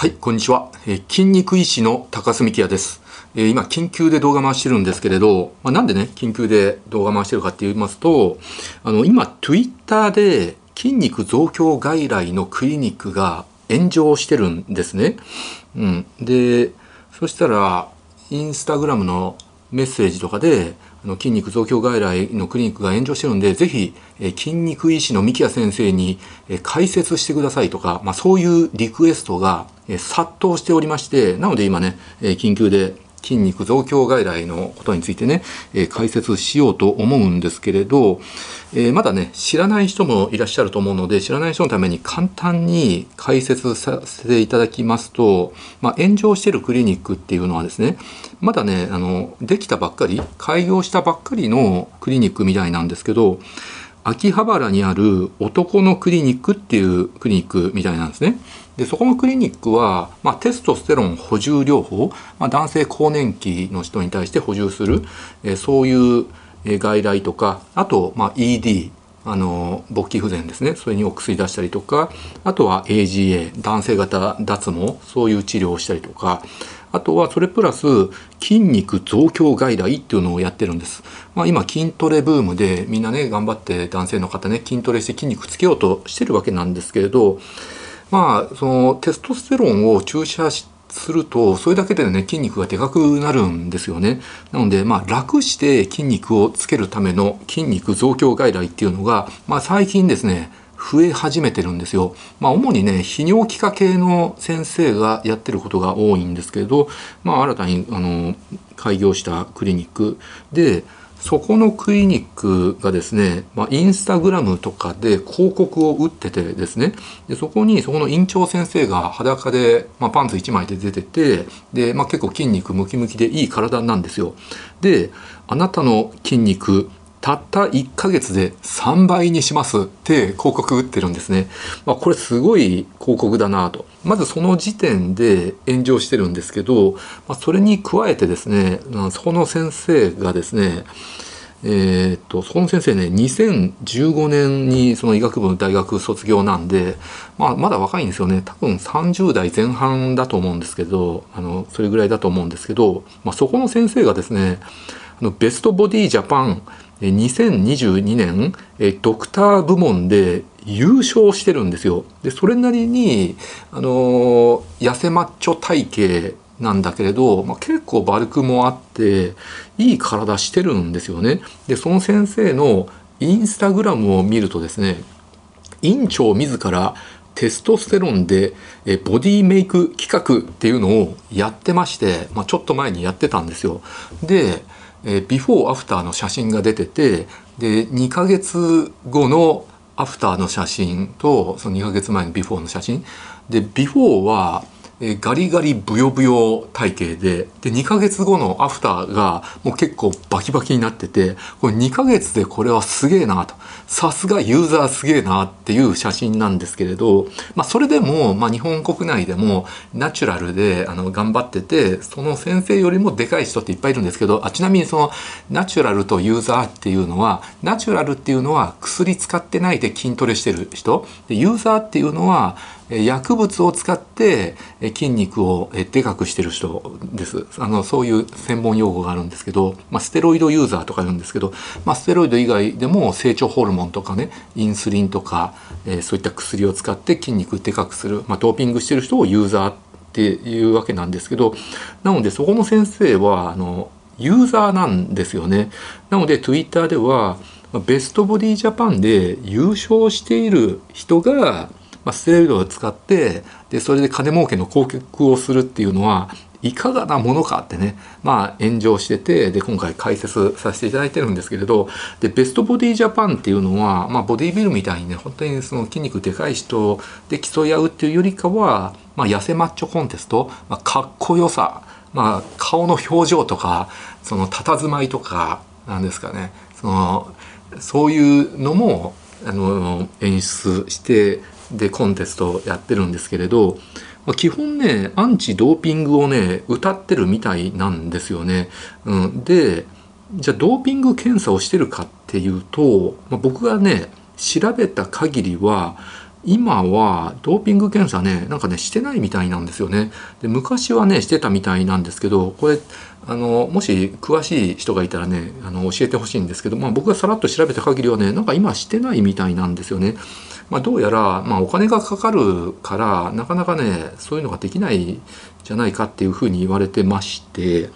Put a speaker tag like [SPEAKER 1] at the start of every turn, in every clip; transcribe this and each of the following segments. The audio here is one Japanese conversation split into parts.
[SPEAKER 1] はい、こんにちは。えー筋肉医師の高須幹也です。えー今、緊急で動画回してるんですけれど、まあ、なんでね、緊急で動画回してるかって言いますと、あの、今、Twitter で筋肉増強外来のクリニックが炎上してるんですね。うん。で、そしたら、インスタグラムのメッセージとかで、あの筋肉増強外来のクリニックが炎上してるんで、ぜひ、え筋肉医師の三木谷先生に、え解説してくださいとか、まあ、そういうリクエストが、え殺到しておりまして、なので今ね、え緊急で筋肉増強外来のことについてね、えー解説しようと思うんですけれど、えーまだね、知らない人もいらっしゃると思うので、知らない人のために簡単に解説させていただきますと、まあ、炎上してるクリニックっていうのはですね、まだね、あの、できたばっかり、開業したばっかりのクリニックみたいなんですけど、秋葉原にある男のクリニックっていうクリニックみたいなんですね。で、そこのクリニックは、まあ、テストステロン補充療法、まあ、男性更年期の人に対して補充する、えーそういうえ外来とか、あと、まあ、ED、あの勃起不全ですねそれにお薬出したりとかあとは AGA 男性型脱毛そういう治療をしたりとかあとはそれプラス筋肉増強外来っていうのをやってるんです、まあ、今筋トレブームでみんなね頑張って男性の方ね筋トレして筋肉つけようとしてるわけなんですけれどまあそのテストステロンを注射しするとそれだけでね筋肉がでかくなるんですよね。なのでまあ楽して筋肉をつけるための筋肉増強外来っていうのが、まあ、最近ですね増え始めてるんですよ。まあ主にね泌尿器科系の先生がやってることが多いんですけど、まあ新たにあの開業したクリニックでそこのクリニックがですね、まあ、インスタグラムとかで広告を打っててですね、でそこにそこの院長先生が裸で、まあ、パンツ1枚で出てて、で、まあ、結構筋肉ムキムキでいい体なんですよ。で、あなたの筋肉、たった1ヶ月で3倍にしますって広告打ってるんですね。まあ、これすごい広告だなと。まずその時点で炎上してるんですけど、まあ、それに加えてですね、そこの先生がですね、えーっと、そこの先生ね、2015年にその医学部の大学卒業なんで、まあ、まだ若いんですよね。多分30代前半だと思うんですけど、あの、それぐらいだと思うんですけど、まあ、そこの先生がですね、あのベストボディジャパン2022年ドクター部門で優勝してるんですよ。でそれなりに、あの痩せマッチョ体型なんだけれど、まあ、結構バルクもあっていい体してるんですよね。でその先生のインスタグラムを見るとですね院長自らテストステロンでボディメイク企画っていうのをやってまして、まあ、ちょっと前にやってたんですよ。で、えービフォーアフターの写真が出ててで2ヶ月後のアフターの写真とその2ヶ月前のビフォーの写真。でビフォーはえガリガリブヨブヨ体型でで2ヶ月後のアフターがもう結構バキバキになっててこれ2ヶ月でこれはすげえなと。さすがユーザーすげえなっていう写真なんですけれど、まあ、それでも、まあ、日本国内でもナチュラルであの頑張っててその先生よりもでかい人っていっぱいいるんですけどあちなみにそのナチュラルとユーザーっていうのはナチュラルっていうのは薬使ってないで筋トレしてる人。でユーザーっていうのは薬物を使って筋肉をでかくしてる人ですあのそういう専門用語があるんですけど、まあ、ステロイドユーザーとか言うんですけど、まあ、ステロイド以外でも成長ホルモンとかねインスリンとか、えーそういった薬を使って筋肉でかくする、まあ、ドーピングしてる人をユーザーっていうわけなんですけどなのでそこの先生はあのユーザーなんですよね。なので Twitter ではベストボディジャパンで優勝している人がまあ、ステロイドを使ってでそれで金儲けの広告をするっていうのはいかがなものかってね、まあ、炎上しててで今回解説させていただいてるんですけれどでベストボディジャパンっていうのは、まあ、ボディビルみたいにね本当にその筋肉でかい人で競い合うっていうよりかは、まあ、痩せマッチョコンテスト、まあ、かっこよさ、まあ、顔の表情とかその佇まいとかなんですかねそのそういうのもあの演出してでコンテストやってるんですけれど、まあ基本ねアンチドーピングをね歌ってるみたいなんですよね。うん、でじゃあドーピング検査をしてるかっていうと、まあ、僕がね調べた限りは今はドーピング検査ねなんかねしてないみたいなんですよねで昔はねしてたみたいなんですけどこれあのもし詳しい人がいたらねあの教えてほしいんですけど、まあ、僕がさらっと調べた限りはねなんか今してないみたいなんですよね。まあ、どうやら、まあ、お金がかかるからなかなかねそういうのができないじゃないかっていうふうに言われてまして、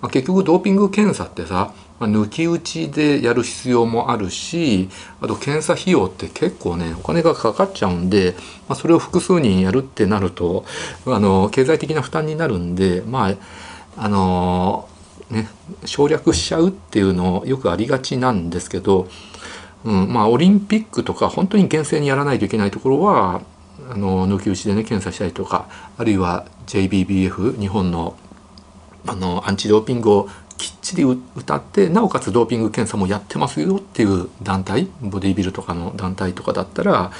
[SPEAKER 1] まあ、結局ドーピング検査ってさまあ、抜き打ちでやる必要もあるしあと検査費用って結構ねお金がかかっちゃうんで、まあ、それを複数人やるってなるとあの経済的な負担になるんでまああのね省略しちゃうっていうのよくありがちなんですけど、うんまあ、オリンピックとか本当に厳正にやらないといけないところはあの抜き打ちでね検査したりとかあるいは JBBF 日本のあのアンチドーピングをきっちり歌ってなおかつドーピング検査もやってますよっていう団体ボディビルとかの団体とかだったら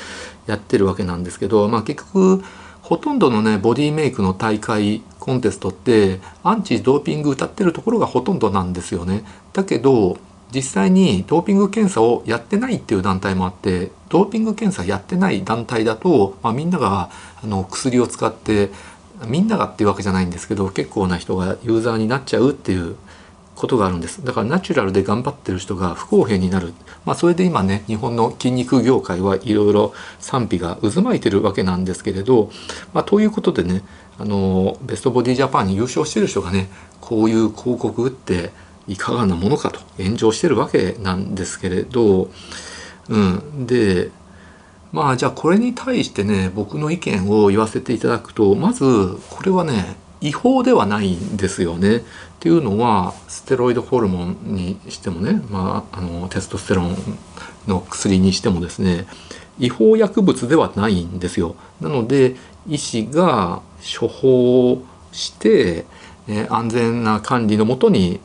[SPEAKER 1] やってるわけなんですけど、まあ、結局ほとんどのねボディメイクの大会コンテストってアンチドーピング歌ってるところがほとんどなんですよね。だけど実際にドーピング検査をやってないっていう団体もあってドーピング検査やってない団体だと、まあ、みんながあの薬を使ってみんながっていうわけじゃないんですけど結構な人がユーザーになっちゃうっていうことがあるんです。だからナチュラルで頑張ってる人が不公平になる、まあ、それで今ね日本の筋肉業界はいろいろ賛否が渦巻いてるわけなんですけれど、まあ、ということでねあのベストボディジャパンに優勝してる人がねこういう広告っていかがなものかと炎上してるわけなんですけれど、うん、でまあじゃあこれに対してね僕の意見を言わせていただくとまずこれはね違法ではないんですよね。っていうのはステロイドホルモンにしてもね、まあ、あのテストステロンの薬にしてもですね違法薬物ではないんですよ。なので医師が処方して、え安全な管理のもとに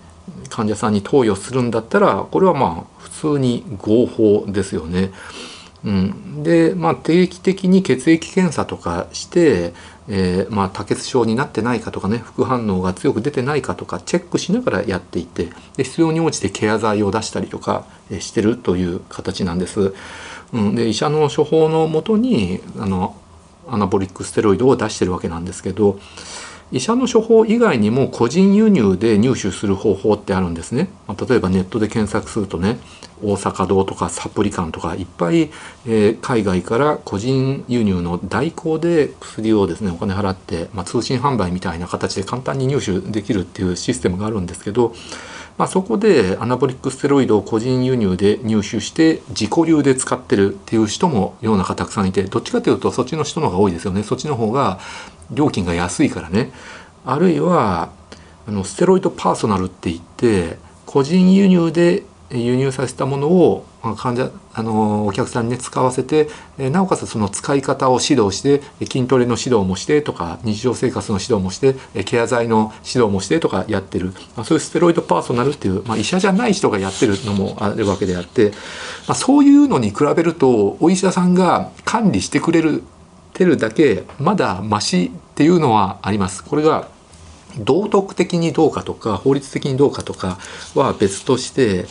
[SPEAKER 1] 患者さんに投与するんだったらこれはまあ普通に合法ですよね。うん、で、まあ、定期的に血液検査とかして、えー、まあ、多血症になってないかとかね副反応が強く出てないかとかチェックしながらやっていてで必要に応じてケア剤を出したりとか、えしてるという形なんです。うん、で医者の処方のもとにあのアナボリックステロイドを出してるわけなんですけど医者の処方以外にも個人輸入で入手する方法ってあるんですね。まあ、例えばネットで検索するとね大阪堂とかサプリカンとかいっぱい、えー、海外から個人輸入の代行で薬をですねお金払って、まあ、通信販売みたいな形で簡単に入手できるっていうシステムがあるんですけど、まあ、そこでアナボリックステロイドを個人輸入で入手して自己流で使ってるっていう人も世の中たくさんいてどっちかというとそっちの人の方が多いですよねそっちの方が料金が安いからね。あるいはあのステロイドパーソナルって言って個人輸入で輸入させたものを患者あのお客さんに、ね、使わせてなおかつその使い方を指導して筋トレの指導もしてとか日常生活の指導もしてケア剤の指導もしてとかやってる、ま、そういうステロイドパーソナルっていう、まあ、医者じゃない人がやってるのもあるわけであって、まあ、そういうのに比べるとお医者さんが管理してくれるてるだけまだマシっていうのはあります。これが道徳的にどうかとか法律的にどうかとかは別として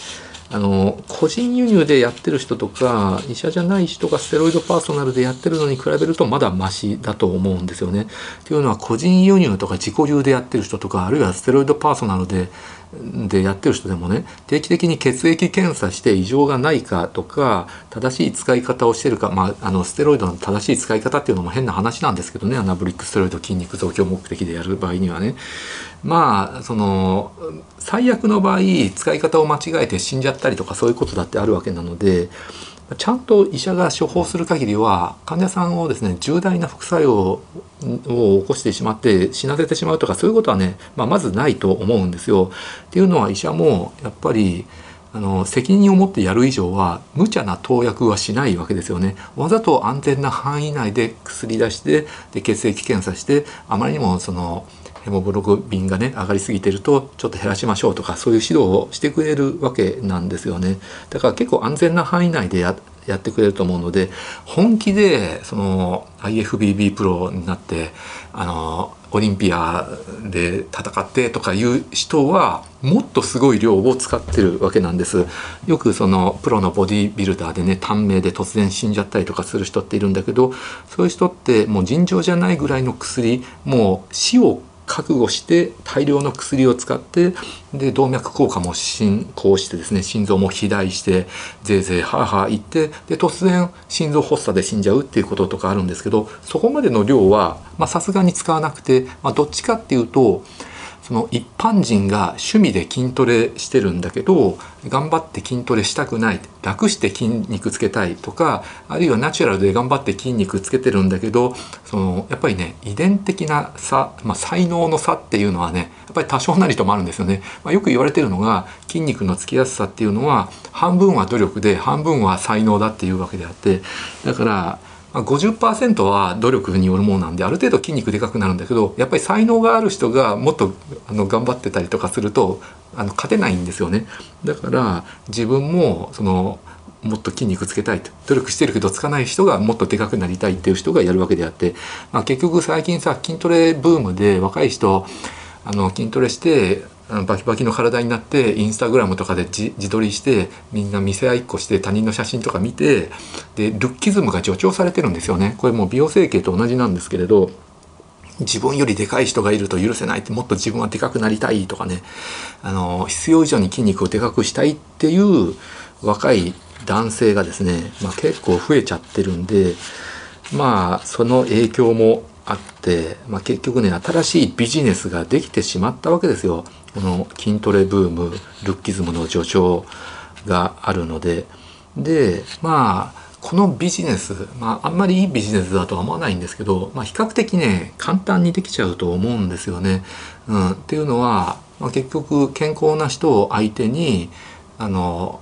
[SPEAKER 1] あの個人輸入でやってる人とか医者じゃない人がステロイドパーソナルでやってるのに比べるとまだマシだと思うんですよね。っていうのは個人輸入とか自己流でやってる人とかあるいはステロイドパーソナルででやってる人でもね定期的に血液検査して異常がないかとか正しい使い方をしてるか、まあ、あのステロイドの正しい使い方っていうのも変な話なんですけどねアナブリックステロイド筋肉増強目的でやる場合にはね。まあその最悪の場合使い方を間違えて死んじゃったりとかそういうことだってあるわけなのでちゃんと医者が処方する限りは患者さんをですね重大な副作用を起こしてしまって死なせてしまうとかそういうことはね、まあ、まずないと思うんですよ。っていうのは医者もやっぱりあの責任を持ってやる以上は無茶な投薬はしないわけですよね。わざと安全な範囲内で薬出してで血液検査してあまりにもそのヘモグロビンがね上がりすぎてるとちょっと減らしましょうとかそういう指導をしてくれるわけなんですよね。だから結構安全な範囲内でややってくれると思うので本気でその IFBB プロになってあのオリンピアで戦ってとかいう人はもっとすごい量を使ってるわけなんです。よくそのプロのボディビルダーでね短命で突然死んじゃったりとかする人っているんだけどそういう人ってもう尋常じゃないぐらいの薬もう死を覚悟して大量の薬を使ってで動脈硬化も進行してですね心臓も肥大してぜいぜいはあはあ言ってで突然心臓発作で死んじゃうっていうこととかあるんですけどそこまでの量はさすがに使わなくて、まあ、どっちかっていうとその一般人が趣味で筋トレしてるんだけど頑張って筋トレしたくない楽して筋肉つけたいとかあるいはナチュラルで頑張って筋肉つけてるんだけどそのやっぱりね遺伝的な差、まあ、才能の差っていうのはねやっぱり多少なりともあるんですよね、まあ、よく言われてるのが筋肉のつきやすさっていうのは半分は努力で半分は才能だっていうわけであってだからま、50%は努力によるものなんである程度筋肉でかくなるんだけどやっぱり才能がある人がもっとあの頑張ってたりとかするとあの勝てないんですよね。だから自分もそのもっと筋肉つけたいと。努力してるけどつかない人がもっとでかくなりたいっていう人がやるわけであって、まあ、結局最近さ筋トレブームで若い人あの筋トレしてバキバキの体になってインスタグラムとかで自撮りしてみんな見せ合いっこして他人の写真とか見てでルッキズムが助長されてるんですよね。これもう美容整形と同じなんですけれど自分よりでかい人がいると許せないってもっと自分はでかくなりたいとかね。あの必要以上に筋肉をでかくしたいっていう若い男性がですね、まあ、結構増えちゃってるんでまあその影響もあって、まあ、結局ね新しいビジネスができてしまったわけですよ。この筋トレブームルッキズムの助長があるのででまあこのビジネス、まあ、あんまりいいビジネスだとは思わないんですけど、まあ、比較的ね簡単にできちゃうと思うんですよね。うん、っていうのは、まあ、結局健康な人を相手にあの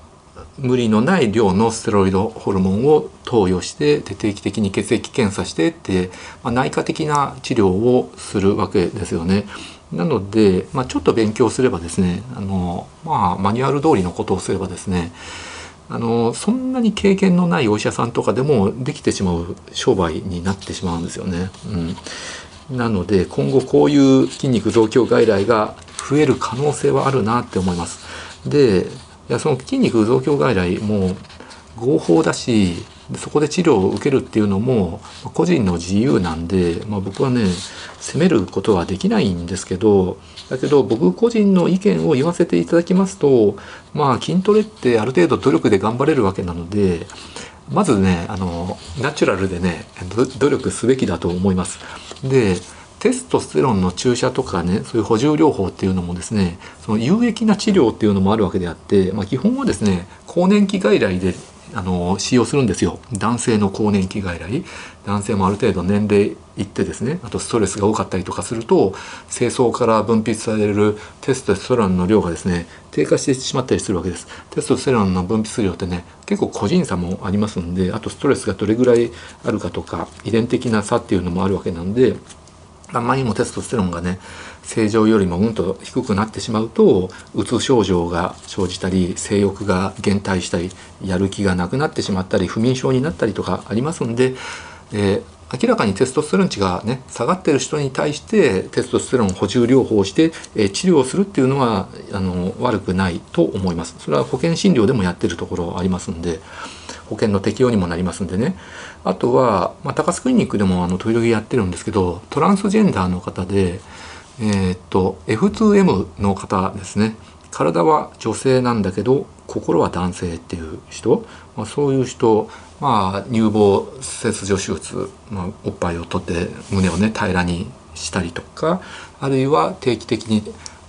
[SPEAKER 1] 無理のない量のステロイドホルモンを投与してで定期的に血液検査してって、まあ、内科的な治療をするわけですよね。なので、まあ、ちょっと勉強すればですねあの、まあ、マニュアル通りのことをすればですねあのそんなに経験のないお医者さんとかでもできてしまう商売になってしまうんですよね。うん、なので今後こういう筋肉増強外来が増える可能性はあるなって思います。でいやその筋肉増強外来も合法だしそこで治療を受けるっていうのも個人の自由なんで、まあ、僕はね責めることはできないんですけどだけど僕個人の意見を言わせていただきますとまあ筋トレってある程度努力で頑張れるわけなのでまずねあのナチュラルでね努力すべきだと思います。でテストステロンの注射とかねそういう補充療法っていうのもですねその有益な治療っていうのもあるわけであって、まあ、基本はですね更年期外来であの使用するんですよ。男性の更年期外来。男性もある程度年齢いってですねあとストレスが多かったりとかすると精巣から分泌されるテストステロンの量がですね低下してしまったりするわけです。テストステロンの分泌量ってね結構個人差もありますんであとストレスがどれぐらいあるかとか遺伝的な差っていうのもあるわけなんであまりにもテストステロンがね正常よりもうんと低くなってしまうとうつ症状が生じたり性欲が減退したりやる気がなくなってしまったり不眠症になったりとかありますんで、えー、明らかにテストステロン値がね下がってる人に対してテストステロン補充療法をして、えー、治療するっていうのはあの悪くないと思います。それは保険診療でもやってるところありますんで。保険の適用にもなりますんでね。あとは、まあ、高須クリニックでもあの時々やってるんですけどトランスジェンダーの方で、えー、っと F2M の方ですね。体は女性なんだけど心は男性っていう人、まあ、そういう人、まあ、乳房切除手術、まあ、おっぱいを取って胸をね平らにしたりとかあるいは定期的に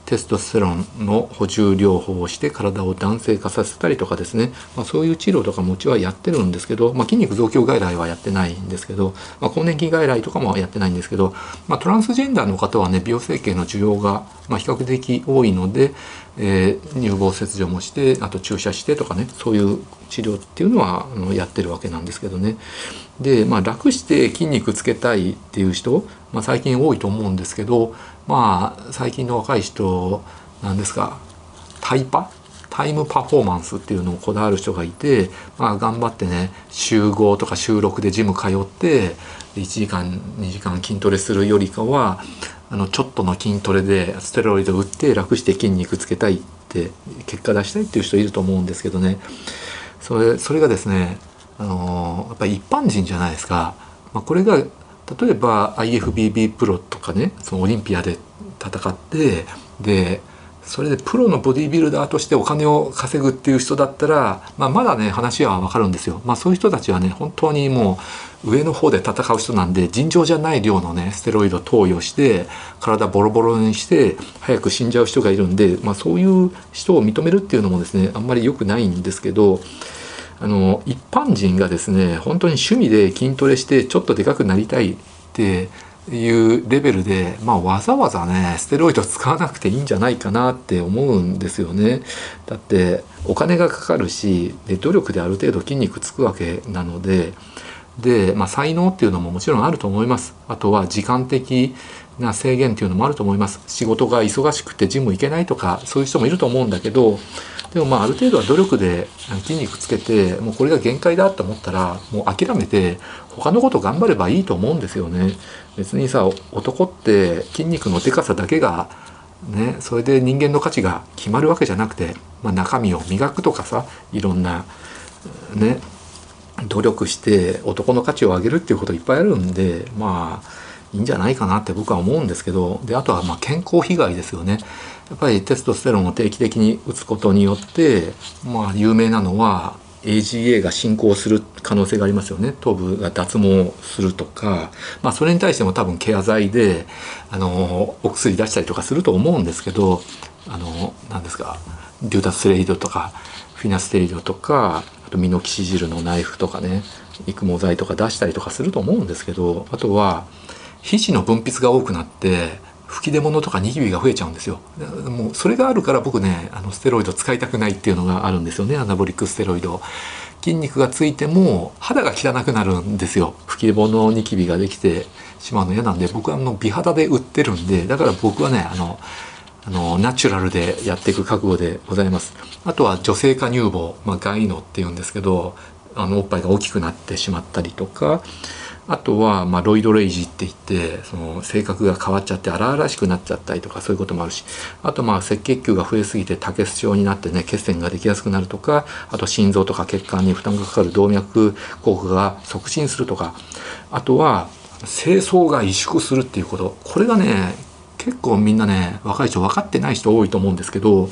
[SPEAKER 1] テストステロンの補充療法をして体を男性化させたりとかですね、まあ、そういう治療とかもうちはやってるんですけど、まあ、筋肉増強外来はやってないんですけど、まあ、更年期外来とかもやってないんですけど、まあ、トランスジェンダーの方はね美容整形の需要がま比較的多いので、えー、乳房切除もしてあと注射してとかねそういう治療っていうのはあのやってるわけなんですけどね。で、まあ、楽して筋肉つけたいっていう人、まあ、最近多いと思うんですけどまあ最近の若い人なんですかタイパ？タイムパフォーマンスっていうのをこだわる人がいて、まあ、頑張ってね週5とか週6でジム通って1時間2時間筋トレするよりかはあのちょっとの筋トレでステロイド打って楽して筋肉つけたいって結果出したいっていう人いると思うんですけどねそれそれがですねあのやっぱり一般人じゃないですか。まあ、これが例えば IFBB プロとかねそのオリンピアで戦ってでそれでプロのボディービルダーとしてお金を稼ぐっていう人だったら、まあ、まだね話はわかるんですよ。まあ、そういう人たちはね本当にもう上の方で戦う人なんで尋常じゃない量のねステロイド投与して体ボロボロにして早く死んじゃう人がいるんで、まあ、そういう人を認めるっていうのもですねあんまり良くないんですけどあの一般人がですね本当に趣味で筋トレしてちょっとでかくなりたいっていうレベルで、まあ、わざわざねステロイド使わなくていいんじゃないかなって思うんですよね。だってお金がかかるしで努力である程度筋肉つくわけなのでで、まあ、才能っていうのももちろんあると思います。あとは時間的な制限っていうのもあると思います。仕事が忙しくてジム行けないとかそういう人もいると思うんだけどでもまあある程度は努力で筋肉つけてもうこれが限界だと思ったらもう諦めて他のこと頑張ればいいと思うんですよね。別にさ男って筋肉のでかさだけがねそれで人間の価値が決まるわけじゃなくて、まあ、中身を磨くとかさいろんなね努力して男の価値を上げるっていうこといっぱいあるんでまあいいんじゃないかなって僕は思うんですけどであとはまあ健康被害ですよねやっぱりテストステロンを定期的に打つことによってまあ有名なのは AGA が進行する可能性がありますよね。頭部が脱毛するとか、まあ、それに対しても多分ケア剤であのお薬出したりとかすると思うんですけどあの何ですかデュータスレイドとかフィナステリドとかあとミノキシジルのナイフとかね育毛剤とか出したりとかすると思うんですけどあとは皮脂の分泌が多くなって吹き出物とかニキビが増えちゃうんですよ。もうそれがあるから僕ねあのステロイド使いたくないっていうのがあるんですよね。アナボリックステロイド筋肉がついても肌が汚くなるんですよ。吹き出物ニキビができてしまうの嫌なんで僕はあの美肌で売ってるんでだから僕はねあのあのナチュラルでやっていく覚悟でございます。あとは女性化乳房、まあ、ガイノっていうんですけどあのおっぱいが大きくなってしまったりとかあとは、まあ、ロイドレイジって言ってその性格が変わっちゃって荒々しくなっちゃったりとかそういうこともあるしあとまあ赤血球が増えすぎて多血症になってね血栓ができやすくなるとかあと心臓とか血管に負担がかかる動脈硬化が促進するとかあとは清掃が萎縮するっていうこと。これがね結構みんなね若い人分かってない人多いと思うんですけど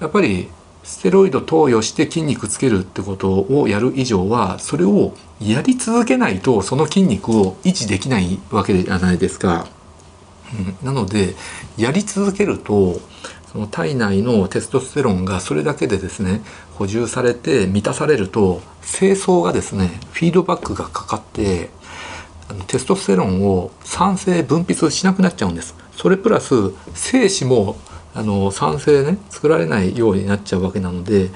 [SPEAKER 1] やっぱりステロイド投与して筋肉つけるってことをやる以上はそれをやり続けないとその筋肉を維持できないわけじゃないですか。うん、なのでやり続けるとその体内のテストステロンがそれだけでですね補充されて満たされると清掃がですねフィードバックがかかってテストステロンを酸性分泌しなくなっちゃうんです。それプラス精子もあの酸性ね作られないようになっちゃうわけなので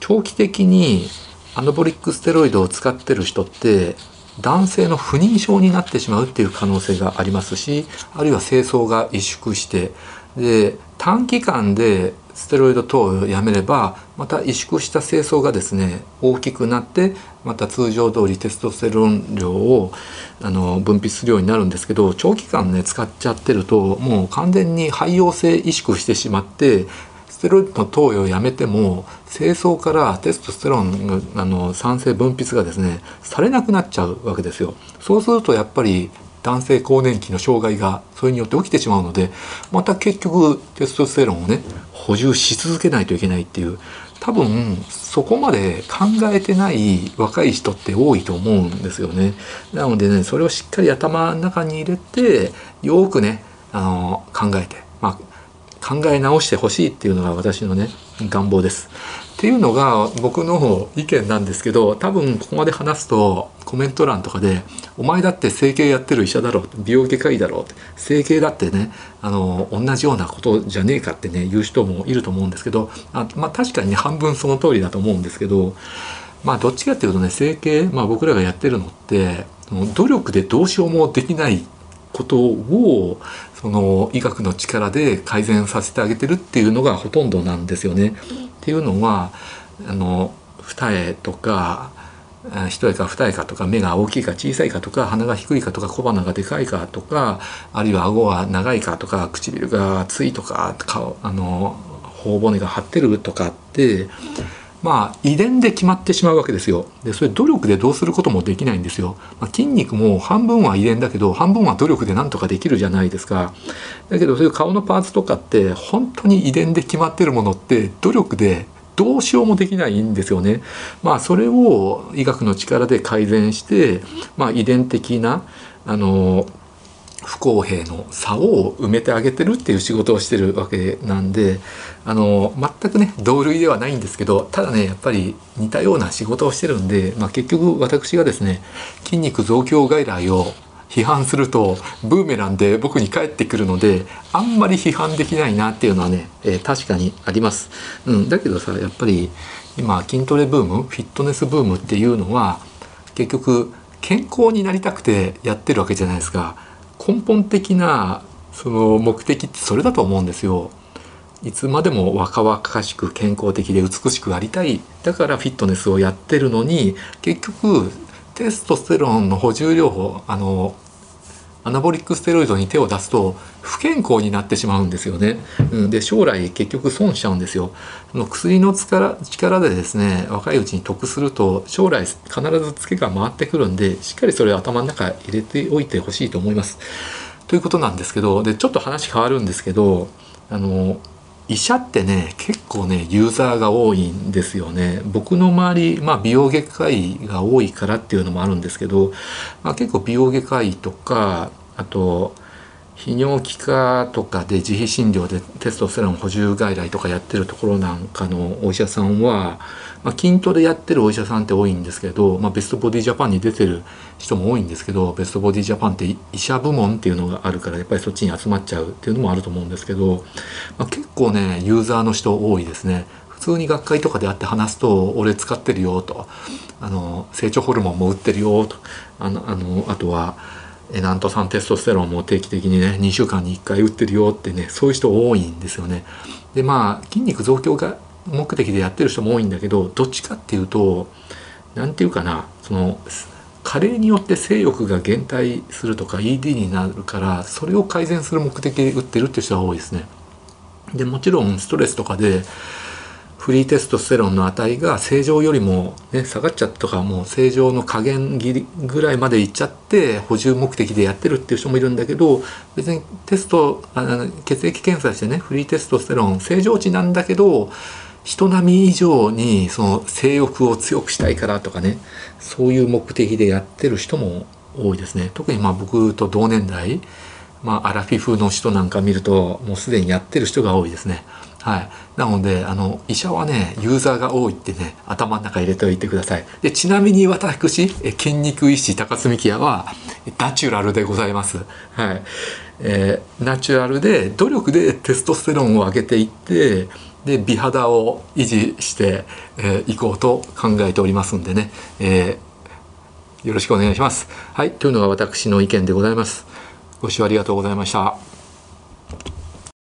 [SPEAKER 1] 長期的にアナボリックステロイドを使ってる人って男性の不妊症になってしまうっていう可能性がありますしあるいは精巣が萎縮してで短期間でステロイド等をやめればまた萎縮した精巣がですね大きくなってまた通常通りテストステロン量をあの分泌するようになるんですけど長期間ね使っちゃってるともう完全に肺陽性萎縮してしまってステロイドの投与をやめても精巣からテストステロンあの酸性分泌がですねされなくなっちゃうわけですよ。そうするとやっぱり男性更年期の障害がそれによって起きてしまうのでまた結局テストステロンをね補充し続けないといけないっていう多分そこまで考えてない若い人って多いと思うんですよね。なのでねそれをしっかり頭の中に入れてよくねあの考えて、まあ、考え直してほしいっていうのが私のね願望です。っていうのが僕の意見なんですけど多分ここまで話すとコメント欄とかで「お前だって整形やってる医者だろ」美容外科医だろ」整形だってねあの同じようなことじゃねえかってね言う人もいると思うんですけどあまあ確かにね半分その通りだと思うんですけどまあどっちかっていうとね整形、まあ、僕らがやってるのって努力でどうしようもできないことをその医学の力で改善させてあげてるっていうのがほとんどなんですよね。っていうのはあの二重とか一重か二重かとか目が大きいか小さいかとか鼻が低いかとか小鼻がでかいかとかあるいは顎は長いかとか唇が厚いとか顔あの頬骨が張ってるとかってまあ遺伝で決まってしまうわけですよ。でそれ努力でどうすることもできないんですよ。まあ、筋肉も半分は遺伝だけど半分は努力でなんとかできるじゃないですか。だけどそういう顔のパーツとかって本当に遺伝で決まってるものって努力でどうしようもできないんですよね。まあそれを医学の力で改善して、まあ、遺伝的なあの不公平の差を埋めてあげてるっていう仕事をしてるわけなんであの全くね同類ではないんですけどただねやっぱり似たような仕事をしてるんで、まあ、結局私がですね筋肉増強外来を批判するとブーメランで僕に返ってくるのであんまり批判できないなっていうのはね、えー、確かにあります、うん、だけどさやっぱり今筋トレブームフィットネスブームっていうのは結局健康になりたくてやってるわけじゃないですか。根本的なその目的ってそれだと思うんですよ。いつまでも若々しく健康的で美しくありたい。だからフィットネスをやってるのに結局テストステロンの補充療法あのアナボリックステロイドに手を出すと不健康になってしまうんですよね。うん、で将来結局損しちゃうんですよ。その薬の力でですね若いうちに得すると将来必ずツケが回ってくるんでしっかりそれを頭の中入れておいてほしいと思います。ということなんですけどでちょっと話変わるんですけどあの医者ってね結構ねユーザーが多いんですよね。僕の周り、まあ、美容外科医が多いからっていうのもあるんですけど、まあ、結構美容外科医とかあと泌尿器科とかで自費診療でテストステロン補充外来とかやってるところなんかのお医者さんは、まあ、筋トレやってるお医者さんって多いんですけど、まあ、ベストボディジャパンに出てる人も多いんですけどベストボディジャパンって医者部門っていうのがあるからやっぱりそっちに集まっちゃうっていうのもあると思うんですけど、まあ、結構ねユーザーの人多いですね。普通に学会とかで会って話すと「俺使ってるよ」と「あの成長ホルモンも打ってるよ」とあのあのあとは「エナント酸テストステロンも定期的にね2週間に1回打ってるよってねそういう人多いんですよね。でまあ筋肉増強が目的でやってる人も多いんだけどどっちかっていうと何て言うかなその加齢によって性欲が減退するとか ED になるからそれを改善する目的で打ってるっていう人が多いですね。でもちろんストレスとかでフリーテストステロンの値が正常よりも、ね、下がっちゃったとかもう正常の加減ぎりぐらいまでいっちゃって補充目的でやってるっていう人もいるんだけど別にテストあ血液検査してねフリーテストステロン正常値なんだけど人並み以上にその性欲を強くしたいからとかねそういう目的でやってる人も多いですね特にまあ僕と同年代まあアラフィフの人なんか見るともうすでにやってる人が多いですね。はい、なのであの医者はねユーザーが多いってね頭の中入れておいてください。でちなみに私え筋肉医師高須幹也はナチュラルでございます。はい。えー、ナチュラルで努力でテストステロンを上げていってで美肌を維持してい、えー、こうと考えておりますんでね、えー、よろしくお願いします。はい。というのが私の意見でございます。ご視聴ありがとうございました。